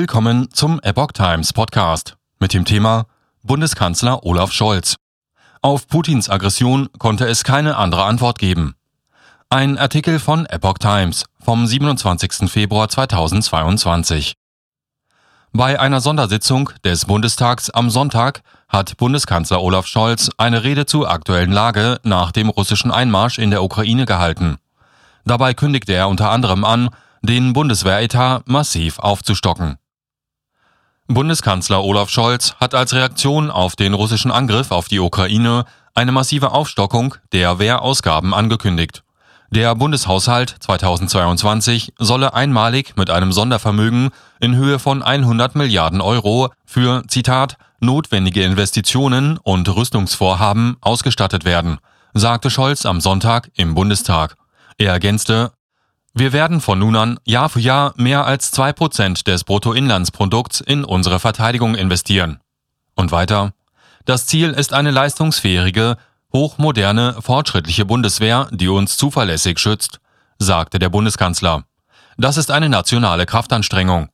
Willkommen zum Epoch Times Podcast mit dem Thema Bundeskanzler Olaf Scholz. Auf Putins Aggression konnte es keine andere Antwort geben. Ein Artikel von Epoch Times vom 27. Februar 2022. Bei einer Sondersitzung des Bundestags am Sonntag hat Bundeskanzler Olaf Scholz eine Rede zur aktuellen Lage nach dem russischen Einmarsch in der Ukraine gehalten. Dabei kündigte er unter anderem an, den Bundeswehretat massiv aufzustocken. Bundeskanzler Olaf Scholz hat als Reaktion auf den russischen Angriff auf die Ukraine eine massive Aufstockung der Wehrausgaben angekündigt. Der Bundeshaushalt 2022 solle einmalig mit einem Sondervermögen in Höhe von 100 Milliarden Euro für, Zitat, notwendige Investitionen und Rüstungsvorhaben ausgestattet werden, sagte Scholz am Sonntag im Bundestag. Er ergänzte, wir werden von nun an Jahr für Jahr mehr als zwei Prozent des Bruttoinlandsprodukts in unsere Verteidigung investieren. Und weiter, das Ziel ist eine leistungsfähige, hochmoderne, fortschrittliche Bundeswehr, die uns zuverlässig schützt, sagte der Bundeskanzler. Das ist eine nationale Kraftanstrengung.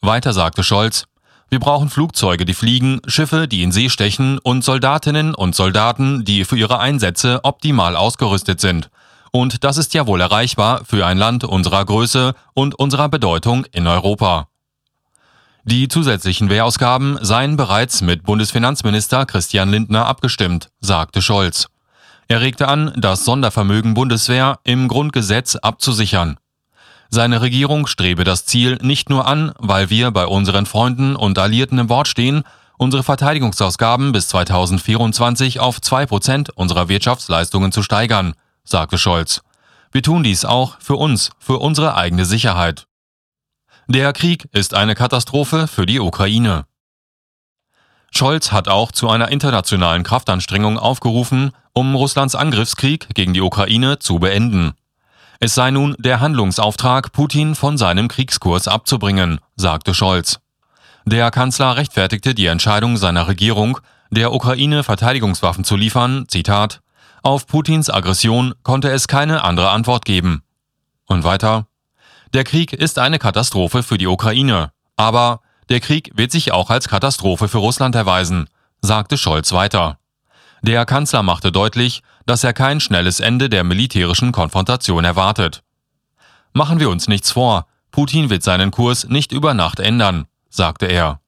Weiter sagte Scholz, wir brauchen Flugzeuge, die fliegen, Schiffe, die in See stechen und Soldatinnen und Soldaten, die für ihre Einsätze optimal ausgerüstet sind. Und das ist ja wohl erreichbar für ein Land unserer Größe und unserer Bedeutung in Europa. Die zusätzlichen Wehrausgaben seien bereits mit Bundesfinanzminister Christian Lindner abgestimmt, sagte Scholz. Er regte an, das Sondervermögen Bundeswehr im Grundgesetz abzusichern. Seine Regierung strebe das Ziel nicht nur an, weil wir bei unseren Freunden und Alliierten im Wort stehen, unsere Verteidigungsausgaben bis 2024 auf zwei Prozent unserer Wirtschaftsleistungen zu steigern, sagte Scholz. Wir tun dies auch für uns, für unsere eigene Sicherheit. Der Krieg ist eine Katastrophe für die Ukraine. Scholz hat auch zu einer internationalen Kraftanstrengung aufgerufen, um Russlands Angriffskrieg gegen die Ukraine zu beenden. Es sei nun der Handlungsauftrag, Putin von seinem Kriegskurs abzubringen, sagte Scholz. Der Kanzler rechtfertigte die Entscheidung seiner Regierung, der Ukraine Verteidigungswaffen zu liefern, Zitat, auf Putins Aggression konnte es keine andere Antwort geben. Und weiter, der Krieg ist eine Katastrophe für die Ukraine, aber der Krieg wird sich auch als Katastrophe für Russland erweisen, sagte Scholz weiter. Der Kanzler machte deutlich, dass er kein schnelles Ende der militärischen Konfrontation erwartet. Machen wir uns nichts vor, Putin wird seinen Kurs nicht über Nacht ändern, sagte er.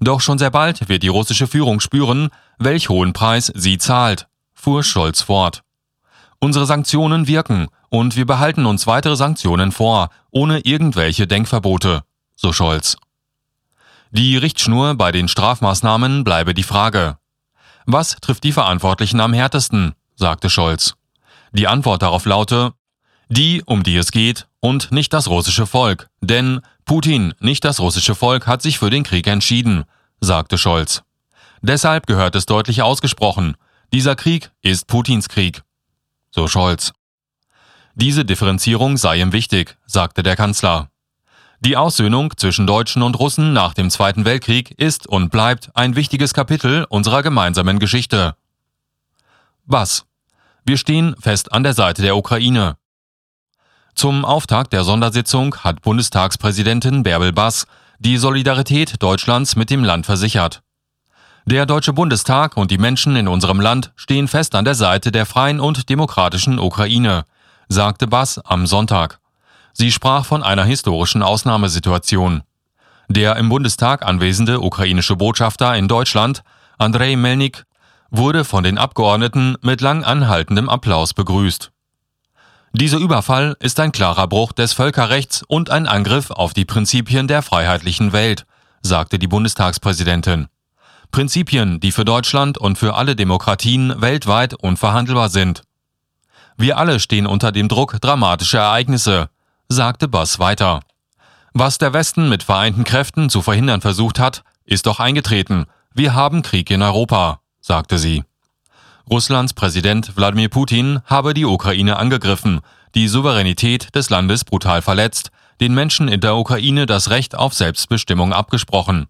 Doch schon sehr bald wird die russische Führung spüren, welch hohen Preis sie zahlt, fuhr Scholz fort. Unsere Sanktionen wirken und wir behalten uns weitere Sanktionen vor, ohne irgendwelche Denkverbote, so Scholz. Die Richtschnur bei den Strafmaßnahmen bleibe die Frage. Was trifft die Verantwortlichen am härtesten? sagte Scholz. Die Antwort darauf laute, die, um die es geht, und nicht das russische Volk. Denn Putin, nicht das russische Volk, hat sich für den Krieg entschieden, sagte Scholz. Deshalb gehört es deutlich ausgesprochen, dieser Krieg ist Putins Krieg so Scholz. Diese Differenzierung sei ihm wichtig, sagte der Kanzler. Die Aussöhnung zwischen Deutschen und Russen nach dem Zweiten Weltkrieg ist und bleibt ein wichtiges Kapitel unserer gemeinsamen Geschichte. Was? Wir stehen fest an der Seite der Ukraine. Zum Auftakt der Sondersitzung hat Bundestagspräsidentin Bärbel Bass die Solidarität Deutschlands mit dem Land versichert. Der Deutsche Bundestag und die Menschen in unserem Land stehen fest an der Seite der freien und demokratischen Ukraine, sagte Bass am Sonntag. Sie sprach von einer historischen Ausnahmesituation. Der im Bundestag anwesende ukrainische Botschafter in Deutschland, Andrei Melnik, wurde von den Abgeordneten mit lang anhaltendem Applaus begrüßt. Dieser Überfall ist ein klarer Bruch des Völkerrechts und ein Angriff auf die Prinzipien der freiheitlichen Welt, sagte die Bundestagspräsidentin. Prinzipien, die für Deutschland und für alle Demokratien weltweit unverhandelbar sind. Wir alle stehen unter dem Druck dramatischer Ereignisse, sagte Bass weiter. Was der Westen mit vereinten Kräften zu verhindern versucht hat, ist doch eingetreten. Wir haben Krieg in Europa, sagte sie. Russlands Präsident Wladimir Putin habe die Ukraine angegriffen, die Souveränität des Landes brutal verletzt, den Menschen in der Ukraine das Recht auf Selbstbestimmung abgesprochen.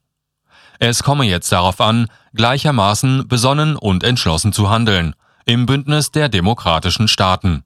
Es komme jetzt darauf an, gleichermaßen besonnen und entschlossen zu handeln, im Bündnis der demokratischen Staaten.